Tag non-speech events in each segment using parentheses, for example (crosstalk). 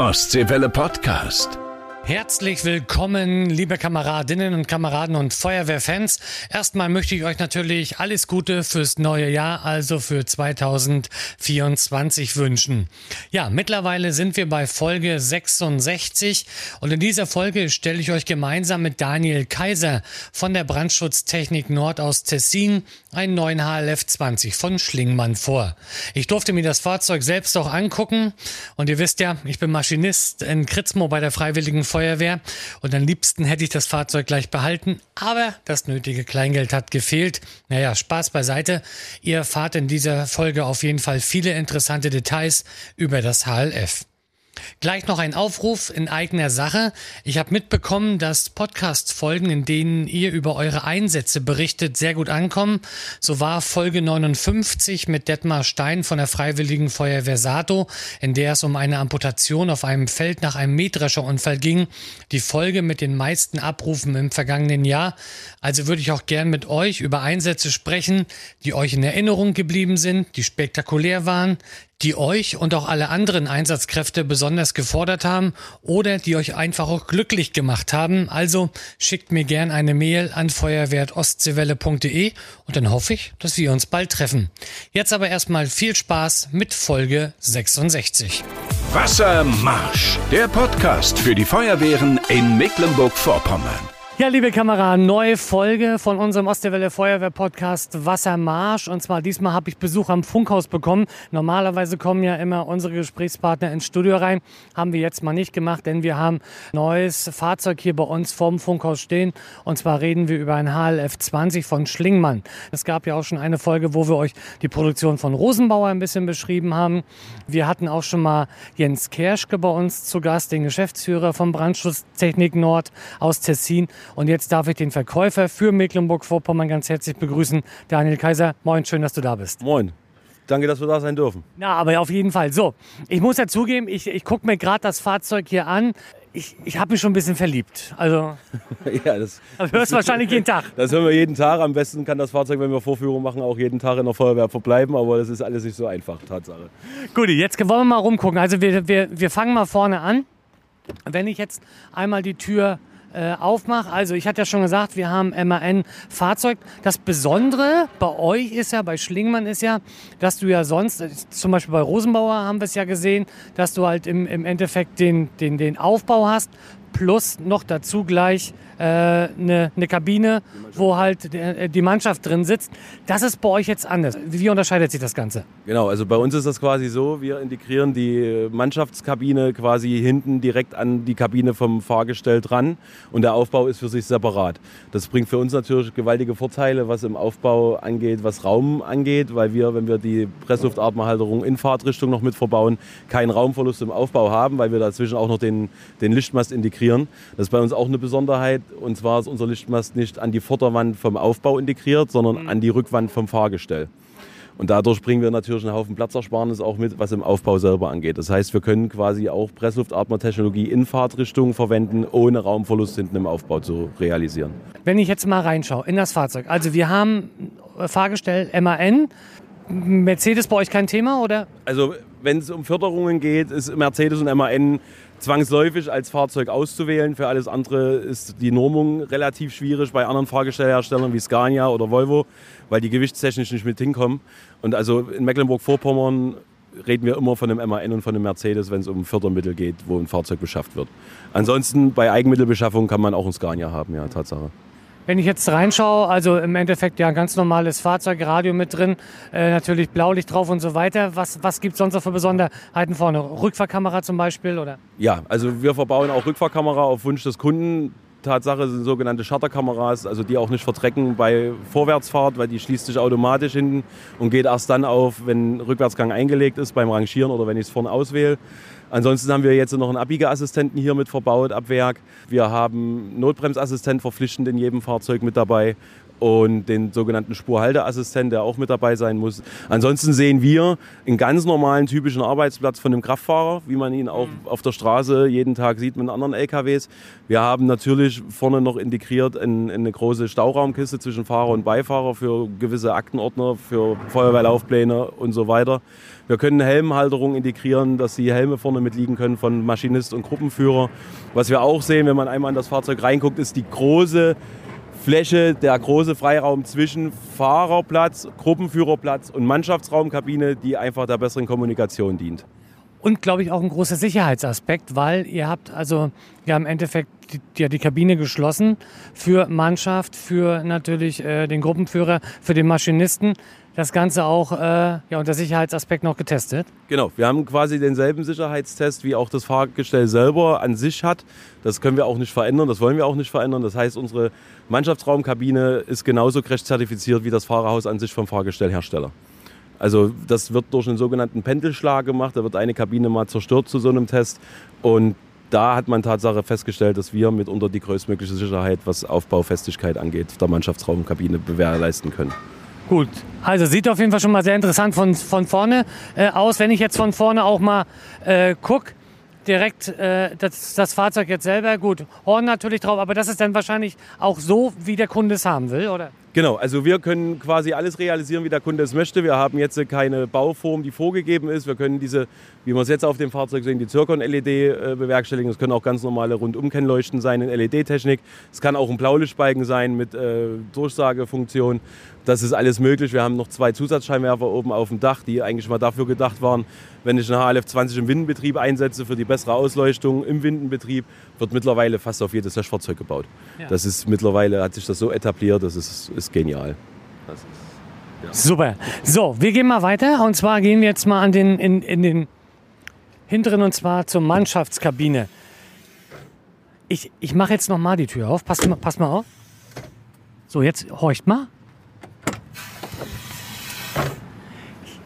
Ostseewelle Podcast. Herzlich willkommen, liebe Kameradinnen und Kameraden und Feuerwehrfans. Erstmal möchte ich euch natürlich alles Gute fürs neue Jahr, also für 2024 wünschen. Ja, mittlerweile sind wir bei Folge 66 und in dieser Folge stelle ich euch gemeinsam mit Daniel Kaiser von der Brandschutztechnik Nord aus Tessin einen neuen HLF 20 von Schlingmann vor. Ich durfte mir das Fahrzeug selbst auch angucken und ihr wisst ja, ich bin Maschinist in Kritzmo bei der Freiwilligen Feuerwehr und am liebsten hätte ich das Fahrzeug gleich behalten, aber das nötige Kleingeld hat gefehlt. Naja, Spaß beiseite. Ihr erfahrt in dieser Folge auf jeden Fall viele interessante Details über das HLF. Gleich noch ein Aufruf in eigener Sache. Ich habe mitbekommen, dass Podcast-Folgen, in denen ihr über eure Einsätze berichtet, sehr gut ankommen. So war Folge 59 mit Detmar Stein von der Freiwilligen Feuerwehr Sato, in der es um eine Amputation auf einem Feld nach einem Mähdrescherunfall ging, die Folge mit den meisten Abrufen im vergangenen Jahr. Also würde ich auch gern mit euch über Einsätze sprechen, die euch in Erinnerung geblieben sind, die spektakulär waren, die euch und auch alle anderen Einsatzkräfte besonders gefordert haben oder die euch einfach auch glücklich gemacht haben. Also schickt mir gern eine Mail an feuerwehrostseewelle.de und dann hoffe ich, dass wir uns bald treffen. Jetzt aber erstmal viel Spaß mit Folge 66. Wassermarsch, der Podcast für die Feuerwehren in Mecklenburg-Vorpommern. Ja, liebe Kameraden, neue Folge von unserem Ostseewelle Feuerwehr Podcast Wassermarsch. Und zwar diesmal habe ich Besuch am Funkhaus bekommen. Normalerweise kommen ja immer unsere Gesprächspartner ins Studio rein. Haben wir jetzt mal nicht gemacht, denn wir haben neues Fahrzeug hier bei uns vorm Funkhaus stehen. Und zwar reden wir über ein HLF 20 von Schlingmann. Es gab ja auch schon eine Folge, wo wir euch die Produktion von Rosenbauer ein bisschen beschrieben haben. Wir hatten auch schon mal Jens Kerschke bei uns zu Gast, den Geschäftsführer von Brandschutztechnik Nord aus Tessin. Und jetzt darf ich den Verkäufer für Mecklenburg-Vorpommern ganz herzlich begrüßen, Daniel Kaiser. Moin, schön, dass du da bist. Moin. Danke, dass wir da sein dürfen. Ja, aber auf jeden Fall. So, ich muss ja zugeben, ich, ich gucke mir gerade das Fahrzeug hier an. Ich, ich habe mich schon ein bisschen verliebt. Also, (laughs) ja, das, das hörst du wahrscheinlich jeden Tag. Das hören wir jeden Tag. Am besten kann das Fahrzeug, wenn wir Vorführungen machen, auch jeden Tag in der Feuerwehr verbleiben. Aber das ist alles nicht so einfach, Tatsache. Gut, jetzt wollen wir mal rumgucken. Also wir, wir, wir fangen mal vorne an. Wenn ich jetzt einmal die Tür äh, aufmache. Also ich hatte ja schon gesagt, wir haben MAN-Fahrzeug. Das Besondere bei euch ist ja, bei Schlingmann ist ja, dass du ja sonst, äh, zum Beispiel bei Rosenbauer haben wir es ja gesehen, dass du halt im, im Endeffekt den, den, den Aufbau hast, plus noch dazu gleich eine, äh, eine Kabine, wo halt äh, die Mannschaft drin sitzt. Das ist bei euch jetzt anders. Wie unterscheidet sich das Ganze? Genau, also bei uns ist das quasi so, wir integrieren die Mannschaftskabine quasi hinten direkt an die Kabine vom Fahrgestell dran und der Aufbau ist für sich separat. Das bringt für uns natürlich gewaltige Vorteile, was im Aufbau angeht, was Raum angeht, weil wir, wenn wir die Pressluftatmerhalterung in Fahrtrichtung noch mit verbauen, keinen Raumverlust im Aufbau haben, weil wir dazwischen auch noch den, den Lichtmast integrieren. Das ist bei uns auch eine Besonderheit. Und zwar ist unser Lichtmast nicht an die Vorderwand vom Aufbau integriert, sondern mhm. an die Rückwand vom Fahrgestell. Und dadurch bringen wir natürlich einen Haufen Platzersparnis auch mit, was im Aufbau selber angeht. Das heißt, wir können quasi auch Pressluftatmertechnologie in Fahrtrichtung verwenden, ohne Raumverlust hinten im Aufbau zu realisieren. Wenn ich jetzt mal reinschaue in das Fahrzeug, also wir haben Fahrgestell MAN, Mercedes bei euch kein Thema oder? Also wenn es um Förderungen geht, ist Mercedes und MAN zwangsläufig als Fahrzeug auszuwählen. Für alles andere ist die Normung relativ schwierig bei anderen Fahrgestellherstellern wie Scania oder Volvo, weil die gewichtstechnisch nicht mit hinkommen. Und also in Mecklenburg-Vorpommern reden wir immer von einem MAN und von einem Mercedes, wenn es um Fördermittel geht, wo ein Fahrzeug beschafft wird. Ansonsten bei Eigenmittelbeschaffung kann man auch ein Scania haben, ja, Tatsache. Wenn ich jetzt reinschaue, also im Endeffekt ja ein ganz normales Fahrzeug, Radio mit drin, äh, natürlich Blaulicht drauf und so weiter. Was, was gibt es sonst noch für Besonderheiten vorne? Rückfahrkamera zum Beispiel? Oder? Ja, also wir verbauen auch Rückfahrkamera auf Wunsch des Kunden. Tatsache sind sogenannte Shutterkameras, also die auch nicht verdrecken bei Vorwärtsfahrt, weil die schließt sich automatisch hinten und geht erst dann auf, wenn Rückwärtsgang eingelegt ist beim Rangieren oder wenn ich es vorne auswähle. Ansonsten haben wir jetzt noch einen Abbiegeassistenten hier mit verbaut ab Werk. Wir haben Notbremsassistent verpflichtend in jedem Fahrzeug mit dabei. Und den sogenannten Spurhalteassistent, der auch mit dabei sein muss. Ansonsten sehen wir einen ganz normalen, typischen Arbeitsplatz von einem Kraftfahrer, wie man ihn auch mhm. auf der Straße jeden Tag sieht mit anderen LKWs. Wir haben natürlich vorne noch integriert eine große Stauraumkiste zwischen Fahrer und Beifahrer für gewisse Aktenordner, für Feuerwehrlaufpläne und so weiter. Wir können Helmhalterung integrieren, dass die Helme vorne mitliegen können von Maschinist und Gruppenführer. Was wir auch sehen, wenn man einmal in das Fahrzeug reinguckt, ist die große Fläche, der große Freiraum zwischen Fahrerplatz, Gruppenführerplatz und Mannschaftsraumkabine, die einfach der besseren Kommunikation dient. Und glaube ich auch ein großer Sicherheitsaspekt, weil ihr habt also ja im Endeffekt die, ja, die Kabine geschlossen für Mannschaft, für natürlich äh, den Gruppenführer, für den Maschinisten das Ganze auch äh, ja, unter Sicherheitsaspekt noch getestet? Genau, wir haben quasi denselben Sicherheitstest, wie auch das Fahrgestell selber an sich hat. Das können wir auch nicht verändern, das wollen wir auch nicht verändern. Das heißt, unsere Mannschaftsraumkabine ist genauso crash zertifiziert wie das Fahrerhaus an sich vom Fahrgestellhersteller. Also das wird durch einen sogenannten Pendelschlag gemacht. Da wird eine Kabine mal zerstört zu so einem Test. Und da hat man Tatsache festgestellt, dass wir mitunter die größtmögliche Sicherheit, was Aufbaufestigkeit angeht, der Mannschaftsraumkabine gewährleisten können. Gut, also sieht auf jeden Fall schon mal sehr interessant von, von vorne äh, aus. Wenn ich jetzt von vorne auch mal äh, gucke, direkt äh, das, das, Fahrzeug jetzt selber, gut, Horn natürlich drauf, aber das ist dann wahrscheinlich auch so, wie der Kunde es haben will, oder? Genau, also wir können quasi alles realisieren, wie der Kunde es möchte. Wir haben jetzt keine Bauform, die vorgegeben ist. Wir können diese, wie wir es jetzt auf dem Fahrzeug sehen, die Zirkon-LED äh, bewerkstelligen. Es können auch ganz normale Rundumkennleuchten sein in LED-Technik. Es kann auch ein Blaulichtbalken sein mit äh, Durchsagefunktion. Das ist alles möglich. Wir haben noch zwei Zusatzscheinwerfer oben auf dem Dach, die eigentlich mal dafür gedacht waren, wenn ich eine HLF 20 im Windenbetrieb einsetze für die bessere Ausleuchtung im Windenbetrieb, wird mittlerweile fast auf jedes Löschfahrzeug gebaut. Ja. Das ist mittlerweile hat sich das so etabliert, das ist, ist genial. Das ist, ja. Super. So, wir gehen mal weiter und zwar gehen wir jetzt mal an den, in, in den hinteren und zwar zur Mannschaftskabine. Ich, ich mache jetzt noch mal die Tür auf. Pass, pass mal auf. So, jetzt horcht mal.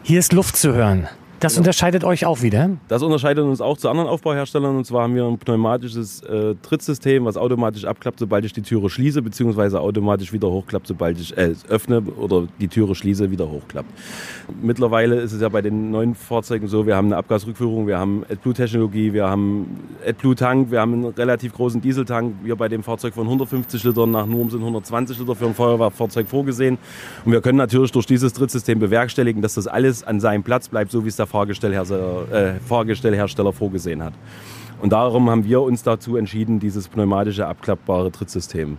Hier ist Luft zu hören. Das genau. unterscheidet euch auch wieder? Das unterscheidet uns auch zu anderen Aufbauherstellern. Und zwar haben wir ein pneumatisches äh, Trittsystem, was automatisch abklappt, sobald ich die Türe schließe, beziehungsweise automatisch wieder hochklappt, sobald ich äh, öffne oder die Türe schließe, wieder hochklappt. Mittlerweile ist es ja bei den neuen Fahrzeugen so, wir haben eine Abgasrückführung, wir haben AdBlue-Technologie, wir haben AdBlue-Tank, wir haben einen relativ großen Dieseltank. Wir bei dem Fahrzeug von 150 Litern nach Nurm sind 120 Liter für ein Feuerwehrfahrzeug vorgesehen. Und wir können natürlich durch dieses Trittsystem bewerkstelligen, dass das alles an seinem Platz bleibt, so wie es der Fahrgestellhersteller, äh, Fahrgestellhersteller vorgesehen hat. Und darum haben wir uns dazu entschieden, dieses pneumatische abklappbare Trittsystem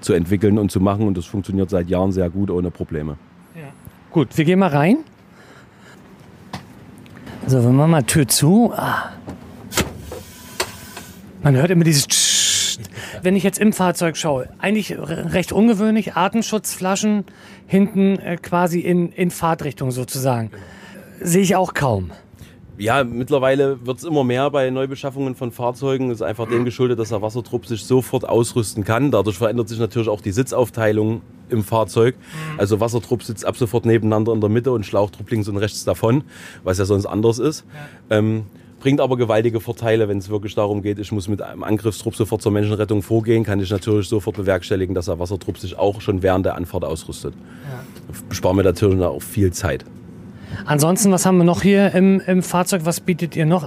zu entwickeln und zu machen. Und das funktioniert seit Jahren sehr gut, ohne Probleme. Ja. Gut, wir gehen mal rein. So, wir machen mal Tür zu. Ah. Man hört immer dieses Tsch. Wenn ich jetzt im Fahrzeug schaue, eigentlich recht ungewöhnlich, Artenschutzflaschen hinten äh, quasi in, in Fahrtrichtung sozusagen sehe ich auch kaum. Ja, mittlerweile wird es immer mehr bei Neubeschaffungen von Fahrzeugen. Das ist einfach dem geschuldet, dass der Wassertrupp sich sofort ausrüsten kann. Dadurch verändert sich natürlich auch die Sitzaufteilung im Fahrzeug. Mhm. Also Wassertrupp sitzt ab sofort nebeneinander in der Mitte und Schlauchtrupp links und rechts davon, was ja sonst anders ist. Ja. Ähm, bringt aber gewaltige Vorteile, wenn es wirklich darum geht, ich muss mit einem Angriffstrupp sofort zur Menschenrettung vorgehen, kann ich natürlich sofort bewerkstelligen, dass der Wassertrupp sich auch schon während der Anfahrt ausrüstet. Ja. Sparen wir natürlich auch viel Zeit. Ansonsten, was haben wir noch hier im, im Fahrzeug? Was bietet ihr noch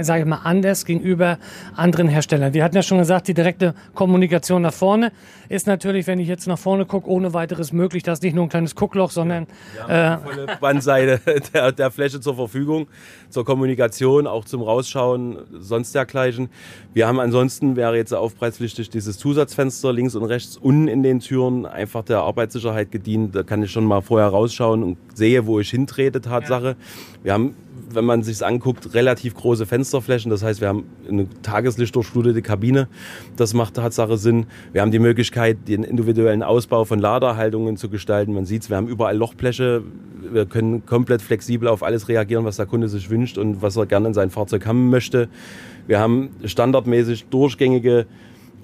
sage ich mal, anders gegenüber anderen Herstellern? Wir hatten ja schon gesagt, die direkte Kommunikation nach vorne ist natürlich, wenn ich jetzt nach vorne gucke, ohne weiteres möglich. Das ist nicht nur ein kleines Guckloch, sondern ja, äh, volle Bandseite (laughs) der, der Fläche zur Verfügung, zur Kommunikation, auch zum Rausschauen, sonst dergleichen. Wir haben ansonsten, wäre jetzt aufpreispflichtig, dieses Zusatzfenster links und rechts unten in den Türen einfach der Arbeitssicherheit gedient. Da kann ich schon mal vorher rausschauen und sehe, wo ich hintrete, Tatsache. Wir haben wenn man sich anguckt, relativ große Fensterflächen. Das heißt, wir haben eine tageslichtdurchflutete Kabine. Das macht Tatsache Sinn. Wir haben die Möglichkeit, den individuellen Ausbau von Laderhaltungen zu gestalten. Man sieht es, wir haben überall Lochbleche. Wir können komplett flexibel auf alles reagieren, was der Kunde sich wünscht und was er gerne in sein Fahrzeug haben möchte. Wir haben standardmäßig durchgängige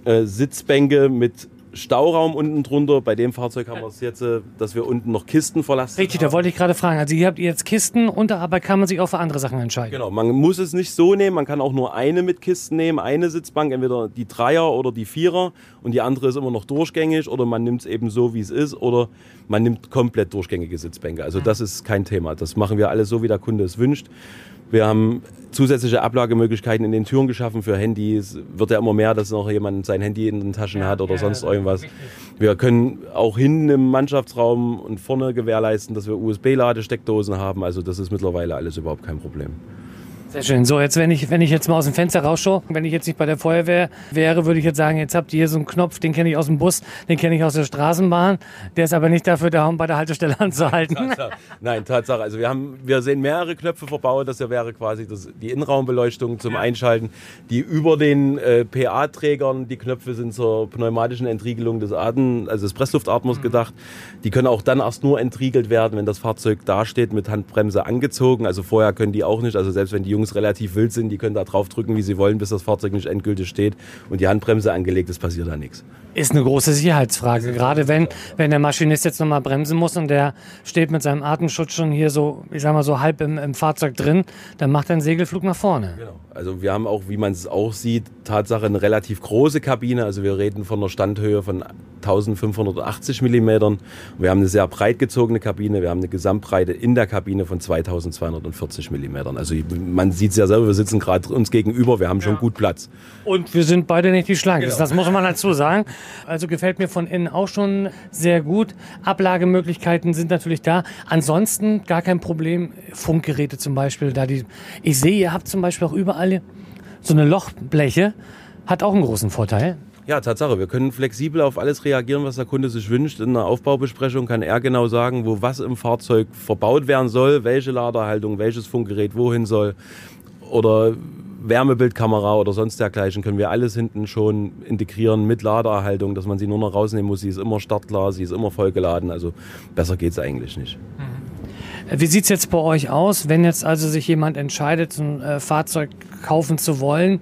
äh, Sitzbänke mit Stauraum unten drunter. Bei dem Fahrzeug haben wir es jetzt, äh, dass wir unten noch Kisten verlassen. Richtig, da wollte ich gerade fragen. Also ihr habt jetzt Kisten und aber kann man sich auch für andere Sachen entscheiden. Genau, man muss es nicht so nehmen, man kann auch nur eine mit Kisten nehmen, eine Sitzbank, entweder die Dreier oder die Vierer und die andere ist immer noch durchgängig oder man nimmt es eben so, wie es ist oder man nimmt komplett durchgängige Sitzbänke. Also das ist kein Thema. Das machen wir alles so, wie der Kunde es wünscht. Wir haben zusätzliche Ablagemöglichkeiten in den Türen geschaffen für Handys. Wird ja immer mehr, dass noch jemand sein Handy in den Taschen hat oder sonst irgendwas. Wir können auch hinten im Mannschaftsraum und vorne gewährleisten, dass wir USB-Ladesteckdosen haben. Also das ist mittlerweile alles überhaupt kein Problem. Sehr schön. So, jetzt, wenn ich, wenn ich jetzt mal aus dem Fenster rausschaue, wenn ich jetzt nicht bei der Feuerwehr wäre, würde ich jetzt sagen, jetzt habt ihr hier so einen Knopf, den kenne ich aus dem Bus, den kenne ich aus der Straßenbahn. Der ist aber nicht dafür da, um bei der Haltestelle (laughs) anzuhalten. Tatsache. Nein, Tatsache. Also wir haben, wir sehen mehrere Knöpfe verbaut. Das wäre quasi das, die Innenraumbeleuchtung zum Einschalten. Die über den äh, PA-Trägern, die Knöpfe sind zur pneumatischen Entriegelung des Atem, also des Pressluftatmers mhm. gedacht. Die können auch dann erst nur entriegelt werden, wenn das Fahrzeug dasteht mit Handbremse angezogen. Also vorher können die auch nicht. Also selbst wenn die Jungs relativ wild sind, die können da drauf drücken, wie sie wollen, bis das Fahrzeug nicht endgültig steht und die Handbremse angelegt ist, passiert da nichts. Ist eine große Sicherheitsfrage, gerade wenn, wenn der Maschinist jetzt nochmal bremsen muss und der steht mit seinem Atemschutz schon hier so, ich sag mal so halb im, im Fahrzeug drin, dann macht er einen Segelflug nach vorne. Genau. Also wir haben auch, wie man es auch sieht, Tatsache eine relativ große Kabine. Also wir reden von einer Standhöhe von 1580 mm. Wir haben eine sehr breit gezogene Kabine. Wir haben eine Gesamtbreite in der Kabine von 2240 mm. Also man sieht es ja selber, wir sitzen gerade uns gegenüber, wir haben schon gut Platz. Und wir sind beide nicht die Schlanksten, genau. das muss man dazu sagen. Also gefällt mir von innen auch schon sehr gut. Ablagemöglichkeiten sind natürlich da. Ansonsten gar kein Problem. Funkgeräte zum Beispiel. Da die, ich sehe, ihr habt zum Beispiel auch überall so eine Lochbleche. Hat auch einen großen Vorteil. Ja, Tatsache. Wir können flexibel auf alles reagieren, was der Kunde sich wünscht. In einer Aufbaubesprechung kann er genau sagen, wo was im Fahrzeug verbaut werden soll, welche Laderhaltung, welches Funkgerät wohin soll. Oder Wärmebildkamera oder sonst dergleichen können wir alles hinten schon integrieren mit Ladererhaltung, dass man sie nur noch rausnehmen muss. Sie ist immer startklar, sie ist immer vollgeladen. Also besser geht es eigentlich nicht. Mhm. Wie sieht es jetzt bei euch aus, wenn jetzt also sich jemand entscheidet, ein äh, Fahrzeug kaufen zu wollen?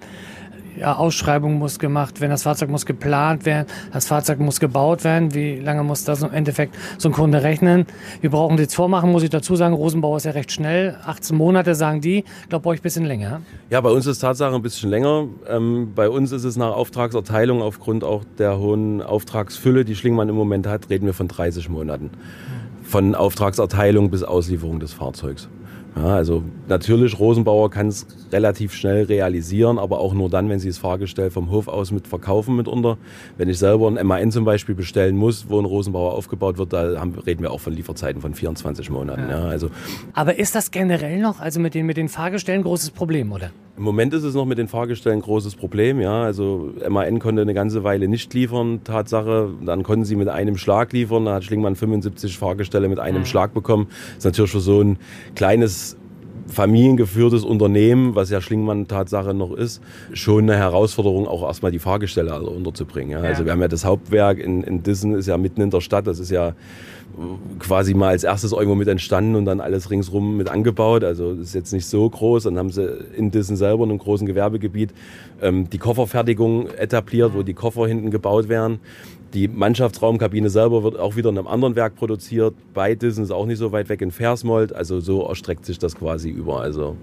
Ja, Ausschreibung muss gemacht werden, das Fahrzeug muss geplant werden, das Fahrzeug muss gebaut werden. Wie lange muss das im Endeffekt so ein Kunde rechnen? Wir brauchen jetzt vormachen, muss ich dazu sagen. Rosenbauer ist ja recht schnell. 18 Monate sagen die. Ich glaube, bei euch ein bisschen länger. Ja, bei uns ist Tatsache ein bisschen länger. Ähm, bei uns ist es nach Auftragserteilung aufgrund auch der hohen Auftragsfülle, die Schlingmann im Moment hat, reden wir von 30 Monaten. Von Auftragserteilung bis Auslieferung des Fahrzeugs. Ja, also natürlich, Rosenbauer kann es relativ schnell realisieren, aber auch nur dann, wenn sie das Fahrgestell vom Hof aus mit verkaufen mitunter. Wenn ich selber ein MAN zum Beispiel bestellen muss, wo ein Rosenbauer aufgebaut wird, da haben, reden wir auch von Lieferzeiten von 24 Monaten. Ja. Ja, also aber ist das generell noch, also mit den, mit den Fahrgestellen, ein großes Problem, oder? Im Moment ist es noch mit den Fahrgestellen ein großes Problem. Ja, also MAN konnte eine ganze Weile nicht liefern, Tatsache. Dann konnten sie mit einem Schlag liefern. Da hat Schlingmann 75 Fahrgestelle mit einem mhm. Schlag bekommen. Das ist natürlich für so ein kleines familiengeführtes Unternehmen, was ja Schlingmann Tatsache noch ist, schon eine Herausforderung, auch erstmal die Fahrgestelle alle unterzubringen. Ja. Also wir haben ja das Hauptwerk in, in Dissen, ist ja mitten in der Stadt, das ist ja quasi mal als erstes irgendwo mit entstanden und dann alles ringsrum mit angebaut. Also ist jetzt nicht so groß. Dann haben sie in Dissen selber in einem großen Gewerbegebiet ähm, die Kofferfertigung etabliert, wo die Koffer hinten gebaut werden. Die Mannschaftsraumkabine selber wird auch wieder in einem anderen Werk produziert. Bei Dissen ist auch nicht so weit weg in Versmold. Also so erstreckt sich das quasi über. Also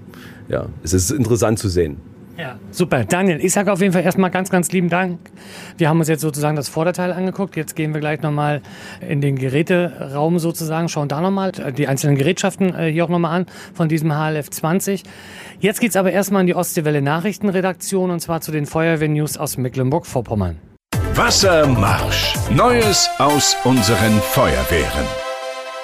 ja, es ist interessant zu sehen. Ja, super. Daniel, ich sage auf jeden Fall erstmal ganz, ganz lieben Dank. Wir haben uns jetzt sozusagen das Vorderteil angeguckt. Jetzt gehen wir gleich nochmal in den Geräteraum sozusagen, schauen da nochmal die einzelnen Gerätschaften äh, hier auch nochmal an von diesem HLF 20. Jetzt geht es aber erstmal in die Ostseewelle Nachrichtenredaktion und zwar zu den Feuerwehr-News aus Mecklenburg-Vorpommern. Wassermarsch. Neues aus unseren Feuerwehren.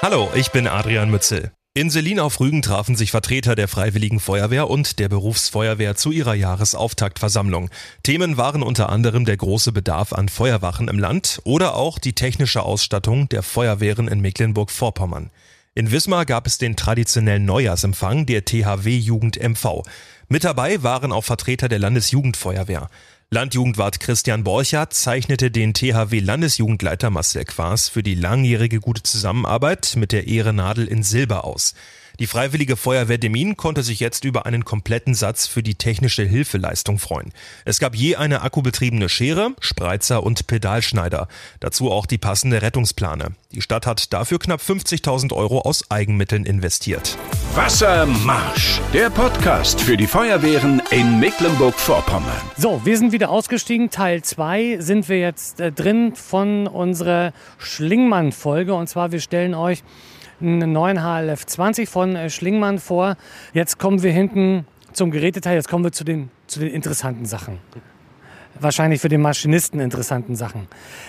Hallo, ich bin Adrian Mützel. In Selin auf Rügen trafen sich Vertreter der Freiwilligen Feuerwehr und der Berufsfeuerwehr zu ihrer Jahresauftaktversammlung. Themen waren unter anderem der große Bedarf an Feuerwachen im Land oder auch die technische Ausstattung der Feuerwehren in Mecklenburg-Vorpommern. In Wismar gab es den traditionellen Neujahrsempfang der THW Jugend MV. Mit dabei waren auch Vertreter der Landesjugendfeuerwehr. Landjugendwart Christian Borchardt zeichnete den THW-Landesjugendleiter Marcel Quaas für die langjährige gute Zusammenarbeit mit der Ehrenadel in Silber aus. Die Freiwillige Feuerwehr Demin konnte sich jetzt über einen kompletten Satz für die technische Hilfeleistung freuen. Es gab je eine akkubetriebene Schere, Spreizer und Pedalschneider. Dazu auch die passende Rettungsplane. Die Stadt hat dafür knapp 50.000 Euro aus Eigenmitteln investiert. Wassermarsch, der Podcast für die Feuerwehren in Mecklenburg-Vorpommern. So, wir sind wieder ausgestiegen. Teil 2 sind wir jetzt äh, drin von unserer Schlingmann-Folge. Und zwar, wir stellen euch einen neuen HLF 20 von äh, Schlingmann vor. Jetzt kommen wir hinten zum Geräteteil. Jetzt kommen wir zu den, zu den interessanten Sachen wahrscheinlich für den Maschinisten interessanten Sachen.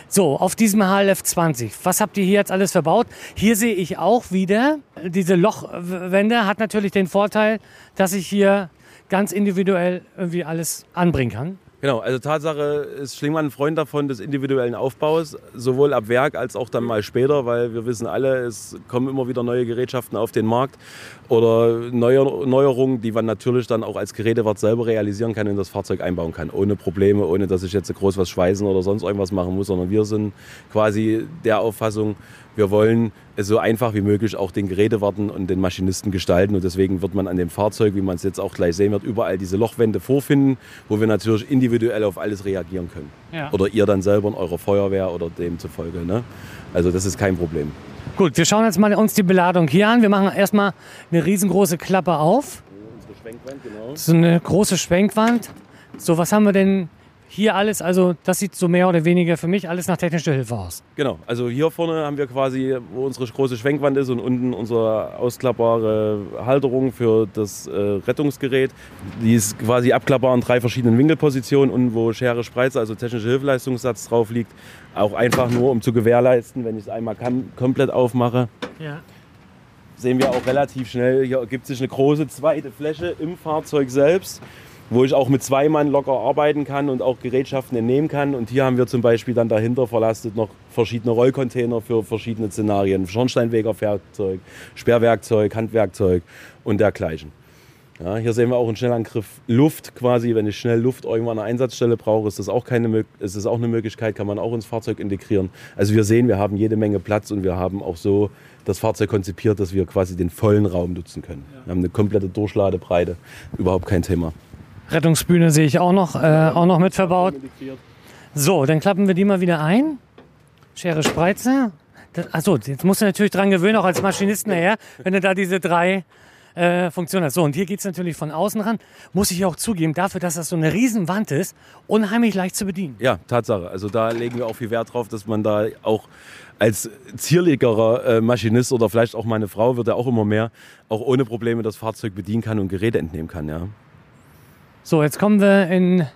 So, auf diesem HLF 20, was habt ihr hier jetzt alles verbaut? Hier sehe ich auch wieder, diese Lochwände hat natürlich den Vorteil, dass ich hier ganz individuell irgendwie alles anbringen kann. Genau, also Tatsache ist Schlingmann ein Freund davon des individuellen Aufbaus, sowohl ab Werk als auch dann mal später, weil wir wissen alle, es kommen immer wieder neue Gerätschaften auf den Markt oder Neuer, Neuerungen, die man natürlich dann auch als Gerätewart selber realisieren kann und das Fahrzeug einbauen kann, ohne Probleme, ohne dass ich jetzt groß was schweißen oder sonst irgendwas machen muss, sondern wir sind quasi der Auffassung, wir wollen es so einfach wie möglich auch den Gerätewarten und den Maschinisten gestalten. Und deswegen wird man an dem Fahrzeug, wie man es jetzt auch gleich sehen wird, überall diese Lochwände vorfinden, wo wir natürlich individuell auf alles reagieren können. Ja. Oder ihr dann selber in eurer Feuerwehr oder demzufolge. Ne? Also das ist kein Problem. Gut, wir schauen jetzt mal uns die Beladung hier an. Wir machen erstmal eine riesengroße Klappe auf. Unsere Schwenkwand, genau. So eine große Schwenkwand. So, was haben wir denn hier alles, also das sieht so mehr oder weniger für mich alles nach technischer Hilfe aus. Genau, also hier vorne haben wir quasi, wo unsere große Schwenkwand ist und unten unsere ausklappbare Halterung für das äh, Rettungsgerät. Die ist quasi abklappbar in drei verschiedenen Winkelpositionen und wo Schere, Spreizer, also technische Hilfeleistungssatz drauf liegt. Auch einfach nur, um zu gewährleisten, wenn ich es einmal kann, komplett aufmache. Ja. Sehen wir auch relativ schnell, hier ergibt sich eine große zweite Fläche im Fahrzeug selbst wo ich auch mit zwei Mann locker arbeiten kann und auch Gerätschaften entnehmen kann. Und hier haben wir zum Beispiel dann dahinter verlastet noch verschiedene Rollcontainer für verschiedene Szenarien. Schornsteinwegerwerkzeug, Sperrwerkzeug, Handwerkzeug und dergleichen. Ja, hier sehen wir auch einen Schnellangriff Luft quasi. Wenn ich schnell Luft irgendwann an einer Einsatzstelle brauche, ist das auch, keine, ist das auch eine Möglichkeit, kann man auch ins Fahrzeug integrieren. Also wir sehen, wir haben jede Menge Platz und wir haben auch so das Fahrzeug konzipiert, dass wir quasi den vollen Raum nutzen können. Wir haben eine komplette Durchladebreite, überhaupt kein Thema. Rettungsbühne sehe ich auch noch, äh, auch noch mit verbaut. So, dann klappen wir die mal wieder ein. Schere Spreizer. achso, jetzt musst du natürlich dran gewöhnen, auch als Maschinist nachher, wenn du da diese drei äh, Funktionen hast. So, und hier geht es natürlich von außen ran. Muss ich auch zugeben, dafür, dass das so eine Riesenwand ist, unheimlich leicht zu bedienen. Ja, Tatsache. Also da legen wir auch viel Wert drauf, dass man da auch als zierligerer äh, Maschinist oder vielleicht auch meine Frau wird ja auch immer mehr, auch ohne Probleme das Fahrzeug bedienen kann und Geräte entnehmen kann. Ja. So, jetzt kommen wir in,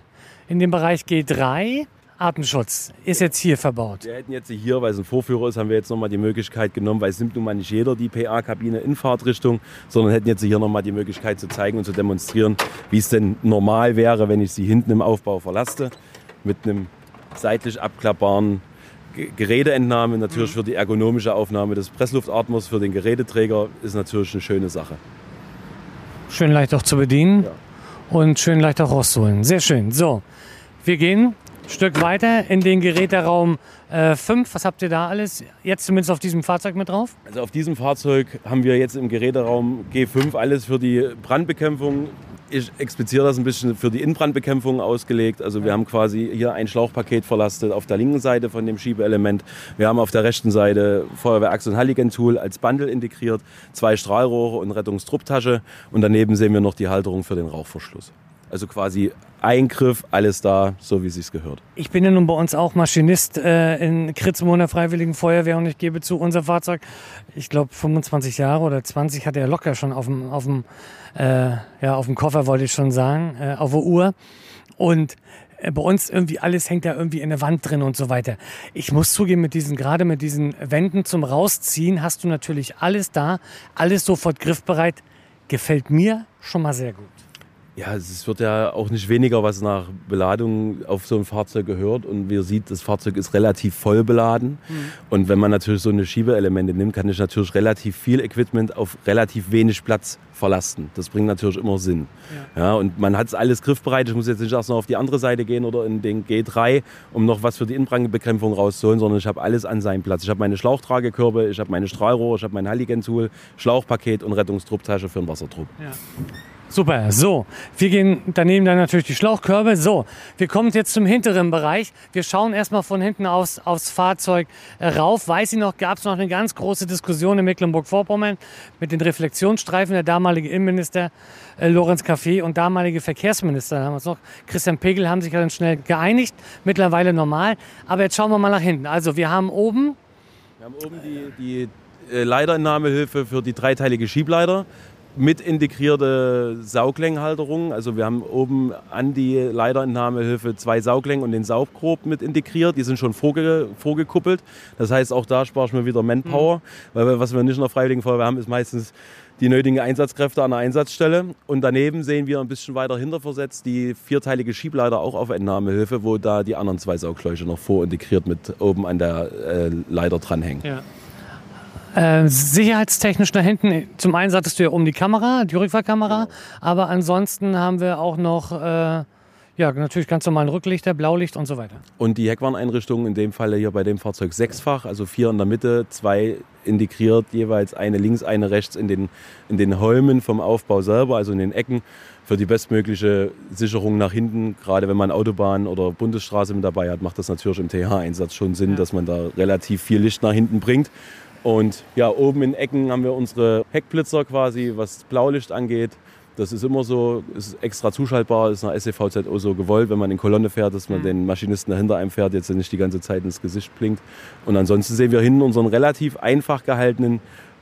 in den Bereich G3. Artenschutz ist jetzt hier verbaut. Wir hätten jetzt hier, weil es ein Vorführer ist, haben wir jetzt nochmal die Möglichkeit genommen, weil es nimmt nun mal nicht jeder die PA-Kabine in Fahrtrichtung, sondern hätten jetzt hier nochmal die Möglichkeit zu zeigen und zu demonstrieren, wie es denn normal wäre, wenn ich sie hinten im Aufbau verlasse, mit einem seitlich abklappbaren Geräteentnahme. Natürlich für die ergonomische Aufnahme des Pressluftatmers für den Geräteträger ist natürlich eine schöne Sache. Schön leicht auch zu bedienen. Ja und schön leicht auch rauszuholen. Sehr schön. So, wir gehen ein Stück weiter in den Geräteraum äh, 5. Was habt ihr da alles jetzt zumindest auf diesem Fahrzeug mit drauf? Also auf diesem Fahrzeug haben wir jetzt im Geräteraum G5 alles für die Brandbekämpfung, ich expliziere das ein bisschen für die Innenbrandbekämpfung ausgelegt. Also wir haben quasi hier ein Schlauchpaket verlastet auf der linken Seite von dem Schiebeelement. Wir haben auf der rechten Seite Feuerwehrachse und Halligan-Tool als Bundle integriert, zwei Strahlrohre und Rettungstrupptasche und daneben sehen wir noch die Halterung für den Rauchverschluss. Also quasi Eingriff, alles da, so wie es sich gehört. Ich bin ja nun bei uns auch Maschinist äh, in Kritzmo der Freiwilligen Feuerwehr und ich gebe zu, unser Fahrzeug, ich glaube 25 Jahre oder 20 hat er locker schon auf dem, auf dem, äh, ja, auf dem Koffer, wollte ich schon sagen, äh, auf der Uhr. Und äh, bei uns irgendwie alles hängt da irgendwie in der Wand drin und so weiter. Ich muss zugeben, mit diesen, gerade mit diesen Wänden zum Rausziehen hast du natürlich alles da, alles sofort griffbereit. Gefällt mir schon mal sehr gut. Ja, es wird ja auch nicht weniger, was nach Beladung auf so ein Fahrzeug gehört. Und wir sieht, das Fahrzeug ist relativ voll beladen. Mhm. Und wenn man natürlich so eine Schiebeelemente nimmt, kann ich natürlich relativ viel Equipment auf relativ wenig Platz verlasten. Das bringt natürlich immer Sinn. Ja. ja und man hat es alles griffbereit. Ich muss jetzt nicht erst noch auf die andere Seite gehen oder in den G3, um noch was für die Innenbrandbekämpfung rauszuholen, sondern ich habe alles an seinem Platz. Ich habe meine Schlauchtragekörbe, ich habe meine Strahlrohre, ich habe mein Halligan-Tool, Schlauchpaket und Rettungstrupptasche für den Wasserdruck. Ja. Super, so. Wir gehen daneben dann natürlich die Schlauchkörbe. So, wir kommen jetzt zum hinteren Bereich. Wir schauen erstmal von hinten aus, aufs Fahrzeug äh, rauf. Weiß ich noch, gab es noch eine ganz große Diskussion in Mecklenburg-Vorpommern mit den Reflexionsstreifen. Der damalige Innenminister äh, Lorenz Café und damalige Verkehrsminister damals noch, Christian Pegel, haben sich dann schnell geeinigt. Mittlerweile normal. Aber jetzt schauen wir mal nach hinten. Also, wir haben oben. Wir haben oben die, die äh, Leiterentnahmehilfe für die dreiteilige Schiebleiter mit integrierte Sauglängenhalterung. Also wir haben oben an die Leiterentnahmehilfe zwei Sauglängen und den Sauggrob mit integriert. Die sind schon vorge vorgekuppelt. Das heißt, auch da spare ich mir wieder Manpower. Mhm. Weil was wir nicht in der Freiwilligen Feuerwehr haben, ist meistens die nötigen Einsatzkräfte an der Einsatzstelle. Und daneben sehen wir ein bisschen weiter hinterversetzt die vierteilige Schiebleiter auch auf Entnahmehilfe, wo da die anderen zwei Saugschläuche noch vorintegriert mit oben an der äh, Leiter dranhängen. Ja. Äh, sicherheitstechnisch da hinten, zum einen sagtest du ja um die Kamera, die Rückfahrkamera, aber ansonsten haben wir auch noch, äh, ja, natürlich ganz normalen Rücklichter, Blaulicht und so weiter. Und die Heckwarneinrichtung in dem Fall hier bei dem Fahrzeug sechsfach, also vier in der Mitte, zwei integriert, jeweils eine links, eine rechts in den, in den Holmen vom Aufbau selber, also in den Ecken für die bestmögliche Sicherung nach hinten. Gerade wenn man Autobahn oder Bundesstraße mit dabei hat, macht das natürlich im TH-Einsatz schon Sinn, ja. dass man da relativ viel Licht nach hinten bringt. Und ja, oben in Ecken haben wir unsere Heckblitzer quasi, was Blaulicht angeht. Das ist immer so, ist extra zuschaltbar, ist nach SEVZO so gewollt, wenn man in Kolonne fährt, dass man mhm. den Maschinisten dahinter einem fährt, jetzt nicht die ganze Zeit ins Gesicht blinkt. Und ansonsten sehen wir hinten unseren relativ einfach gehaltenen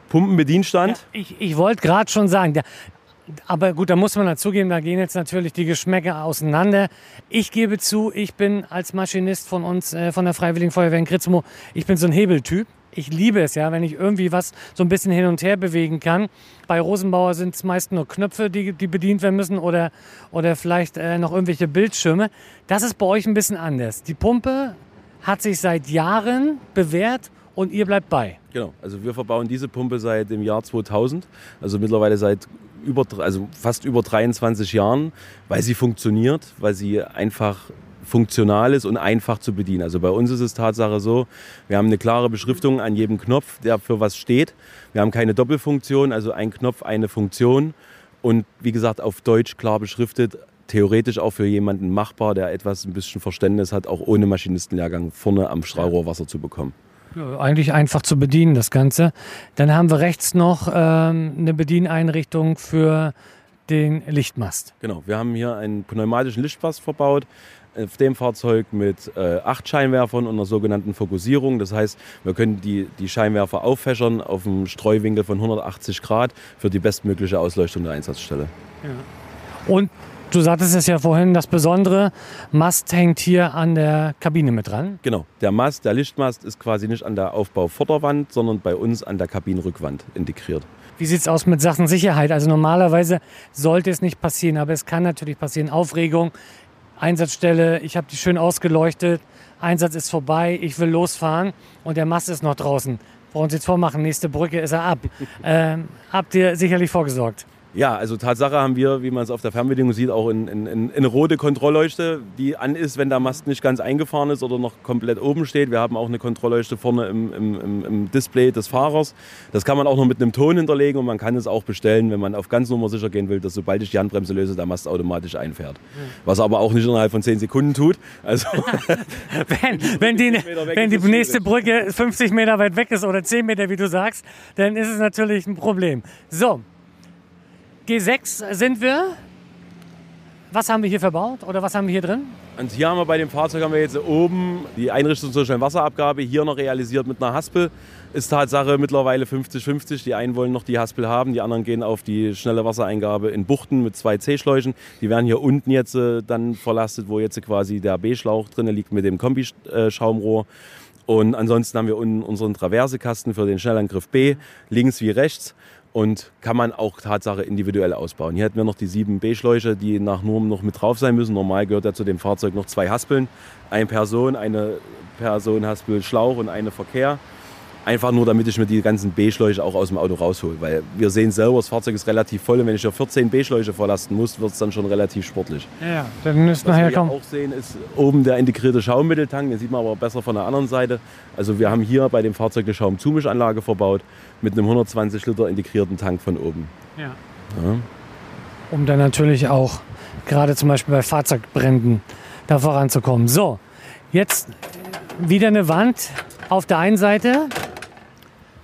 Pumpenbedienstand. Ja, ich ich wollte gerade schon sagen, der, aber gut, da muss man dazugeben, da gehen jetzt natürlich die Geschmäcker auseinander. Ich gebe zu, ich bin als Maschinist von uns, äh, von der Freiwilligen Feuerwehr in Kritzmo, ich bin so ein Hebeltyp ich liebe es ja, wenn ich irgendwie was so ein bisschen hin und her bewegen kann. Bei Rosenbauer sind es meist nur Knöpfe, die, die bedient werden müssen oder, oder vielleicht äh, noch irgendwelche Bildschirme. Das ist bei euch ein bisschen anders. Die Pumpe hat sich seit Jahren bewährt und ihr bleibt bei. Genau, also wir verbauen diese Pumpe seit dem Jahr 2000, also mittlerweile seit über, also fast über 23 Jahren, weil sie funktioniert, weil sie einfach funktional ist und einfach zu bedienen. Also bei uns ist es Tatsache so, wir haben eine klare Beschriftung an jedem Knopf, der für was steht. Wir haben keine Doppelfunktion, also ein Knopf, eine Funktion. Und wie gesagt, auf Deutsch klar beschriftet, theoretisch auch für jemanden machbar, der etwas ein bisschen Verständnis hat, auch ohne Maschinistenlehrgang vorne am Strahlrohr Wasser zu bekommen. Ja, eigentlich einfach zu bedienen, das Ganze. Dann haben wir rechts noch ähm, eine Bedieneinrichtung für den Lichtmast. Genau, wir haben hier einen pneumatischen Lichtmast verbaut auf dem Fahrzeug mit äh, acht Scheinwerfern und einer sogenannten Fokussierung. Das heißt, wir können die, die Scheinwerfer auffächern auf einem Streuwinkel von 180 Grad für die bestmögliche Ausleuchtung der Einsatzstelle. Ja. Und du sagtest es ja vorhin, das Besondere, Mast hängt hier an der Kabine mit dran. Genau, der Mast, der Lichtmast ist quasi nicht an der Aufbauvorderwand, sondern bei uns an der Kabinenrückwand integriert. Wie sieht es aus mit Sachen Sicherheit? Also normalerweise sollte es nicht passieren, aber es kann natürlich passieren. Aufregung, Einsatzstelle, ich habe die schön ausgeleuchtet, Einsatz ist vorbei, ich will losfahren und der Mast ist noch draußen. Brauchen Sie jetzt vormachen, nächste Brücke ist er ab. (laughs) Ähm, habt ihr sicherlich vorgesorgt? Ja, also Tatsache haben wir, wie man es auf der Fernbedienung sieht, auch in, in, in eine rote Kontrollleuchte, die an ist, wenn der Mast nicht ganz eingefahren ist oder noch komplett oben steht. Wir haben auch eine Kontrollleuchte vorne im, im, im Display des Fahrers. Das kann man auch noch mit einem Ton hinterlegen und man kann es auch bestellen, wenn man auf ganz Nummer sicher gehen will, dass sobald ich die Handbremse löse, der Mast automatisch einfährt. Was aber auch nicht innerhalb von 10 Sekunden tut. Also (laughs) wenn, wenn, die, wenn die nächste Brücke 50 Meter weit weg ist oder 10 Meter, wie du sagst, dann ist es natürlich ein Problem. So, G6 sind wir. Was haben wir hier verbaut oder was haben wir hier drin? Und hier haben wir bei dem Fahrzeug haben wir jetzt oben die Einrichtung zur Wasserabgabe hier noch realisiert mit einer Haspel. Ist Tatsache mittlerweile 50-50. Die einen wollen noch die Haspel haben, die anderen gehen auf die schnelle Wassereingabe in Buchten mit zwei C-Schläuchen. Die werden hier unten jetzt äh, dann verlastet, wo jetzt quasi der B-Schlauch drin liegt mit dem Kombi-Schaumrohr. Und ansonsten haben wir unten unseren Traversekasten für den Schnellangriff B, links wie rechts. Und kann man auch Tatsache individuell ausbauen. Hier hätten wir noch die sieben B-Schläuche, die nach Norm noch mit drauf sein müssen. Normal gehört ja zu dem Fahrzeug noch zwei Haspeln. Eine Person, eine Person Haspel Schlauch und eine Verkehr. Einfach nur, damit ich mir die ganzen B-Schläuche auch aus dem Auto raushole. Weil wir sehen selber, das Fahrzeug ist relativ voll und wenn ich ja 14 B-Schläuche verlasten muss, wird es dann schon relativ sportlich. Ja, dann müssen Was nachher wir auch sehen, ist oben der integrierte Schaummitteltank. Den sieht man aber besser von der anderen Seite. Also wir haben hier bei dem Fahrzeug eine Schaumzumischanlage verbaut mit einem 120 Liter integrierten Tank von oben. Ja. Ja. Um dann natürlich auch gerade zum Beispiel bei Fahrzeugbränden da voranzukommen. So, jetzt wieder eine Wand. Auf der einen Seite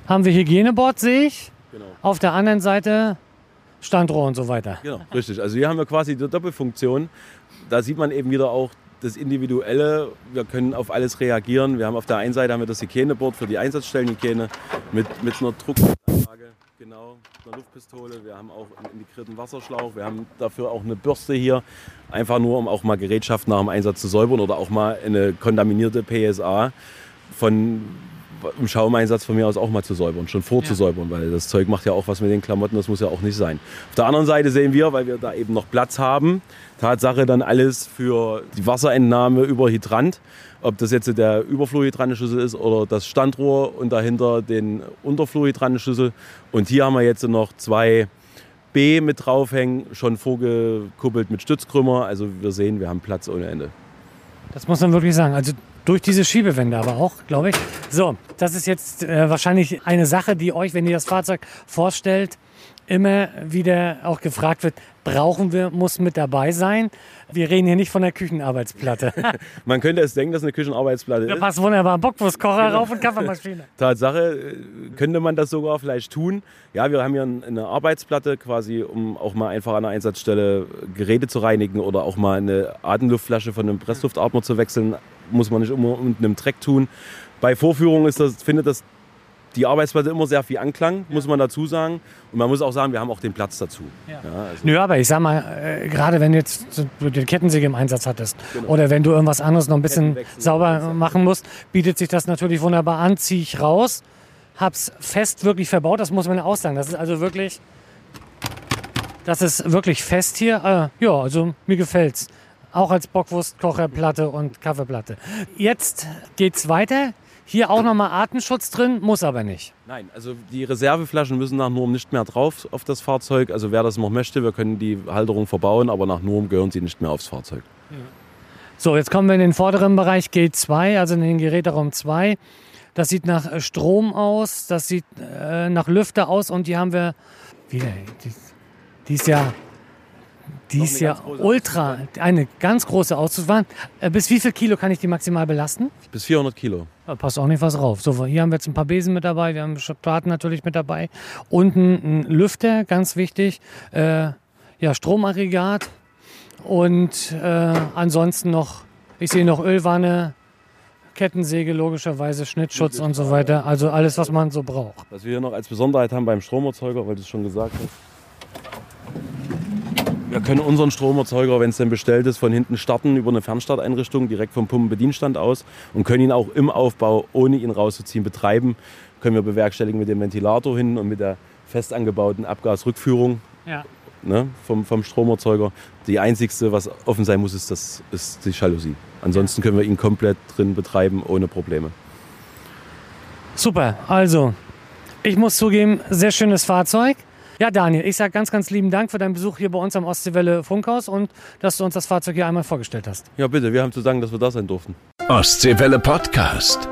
haben wir Hygienebord, sehe ich. Genau. Auf der anderen Seite Standrohr und so weiter. Genau, richtig. Also hier haben wir quasi die Doppelfunktion. Da sieht man eben wieder auch das Individuelle. Wir können auf alles reagieren. Wir haben auf der einen Seite haben wir das Hygieneboard für die Einsatzstellenhygiene mit, mit einer Druckanlage, genau, einer Luftpistole. Wir haben auch einen integrierten Wasserschlauch. Wir haben dafür auch eine Bürste hier, einfach nur um auch mal Gerätschaften nach dem Einsatz zu säubern oder auch mal eine kontaminierte PSA von im Schaumeinsatz von mir aus auch mal zu säubern, schon vorzusäubern, weil das Zeug macht ja auch was mit den Klamotten, das muss ja auch nicht sein. Auf der anderen Seite sehen wir, weil wir da eben noch Platz haben, Tatsache dann alles für die Wasserentnahme über Hydrant. Ob das jetzt der Überflurhydrantenschlüssel ist oder das Standrohr und dahinter den Unterflurhydrantenschlüssel. Und hier haben wir jetzt noch zwei B mit draufhängen, schon vorgekuppelt mit Stützkrümmer. Also wir sehen, wir haben Platz ohne Ende. Das muss man wirklich sagen. Also durch diese Schiebewände aber auch, glaube ich. So, das ist jetzt äh, wahrscheinlich eine Sache, die euch, wenn ihr das Fahrzeug vorstellt, immer wieder auch gefragt wird, brauchen wir, muss mit dabei sein. Wir reden hier nicht von der Küchenarbeitsplatte. (laughs) Man könnte es denken, dass eine Küchenarbeitsplatte da ist. passt wunderbar Bockwurstkocher rauf und Kaffeemaschine. (laughs) Tatsache äh, könnte man das sogar vielleicht tun. Ja, wir haben hier eine Arbeitsplatte quasi, um auch mal einfach an der Einsatzstelle Geräte zu reinigen oder auch mal eine Atemluftflasche von einem Pressluftatmer zu wechseln. Muss man nicht immer mit einem Dreck tun. Bei Vorführungen ist das, findet das die Arbeitsplatte immer sehr viel Anklang, muss man dazu sagen. Und man muss auch sagen, wir haben auch den Platz dazu. Ja. also Nö, aber ich sag mal, äh, gerade wenn du jetzt die Kettensäge im Einsatz hattest Genau. oder wenn du irgendwas anderes noch ein bisschen sauber machen musst, bietet sich das natürlich wunderbar an. Zieh ich raus, hab's fest wirklich verbaut, das muss man auch sagen. Das ist also wirklich, das ist wirklich fest hier. Äh, ja, also mir gefällt's. Auch als Bockwurstkocherplatte und Kaffeeplatte. Jetzt geht's weiter. Hier auch nochmal Artenschutz drin, muss aber nicht. Nein, also die Reserveflaschen müssen nach Norm nicht mehr drauf auf das Fahrzeug. Also wer das noch möchte, wir können die Halterung verbauen, aber nach Norm gehören sie nicht mehr aufs Fahrzeug. So, jetzt kommen wir in den vorderen Bereich G2, also in den Geräteraum 2. Das sieht nach äh, Strom aus, das sieht äh, nach Lüfter aus und die haben wir wieder. Die, die ist ja, die ist ja ultra, eine ganz große Auszugswand. Äh, bis wie viel Kilo kann ich die maximal belasten? Bis 400 Kilo. Da passt auch nicht was drauf. So, hier haben wir jetzt ein paar Besen mit dabei, wir haben Platen natürlich mit dabei. Unten ein Lüfter, ganz wichtig. Äh, ja, Stromaggregat. Und äh, ansonsten noch, ich sehe noch Ölwanne, Kettensäge, logischerweise Schnittschutz und so weiter. Also alles, was man so braucht. Was wir hier noch als Besonderheit haben beim Stromerzeuger, weil du es schon gesagt hast. Wir können unseren Stromerzeuger, wenn es denn bestellt ist, von hinten starten über eine Fernstarteinrichtung direkt vom Pumpenbedienstand aus und können ihn auch im Aufbau, ohne ihn rauszuziehen, betreiben. Können wir bewerkstelligen mit dem Ventilator hin und mit der fest angebauten Abgasrückführung Ja. ne, vom, vom Stromerzeuger. Die einzigste, was offen sein muss, ist, das, ist die Jalousie. Ansonsten können wir ihn komplett drin betreiben, ohne Probleme. Super, also, ich muss zugeben, sehr schönes Fahrzeug. Ja, Daniel, ich sage ganz, ganz lieben Dank für deinen Besuch hier bei uns am Ostseewelle Funkhaus und dass du uns das Fahrzeug hier einmal vorgestellt hast. Ja, bitte, wir haben zu sagen, dass wir da sein durften. Ostseewelle Podcast.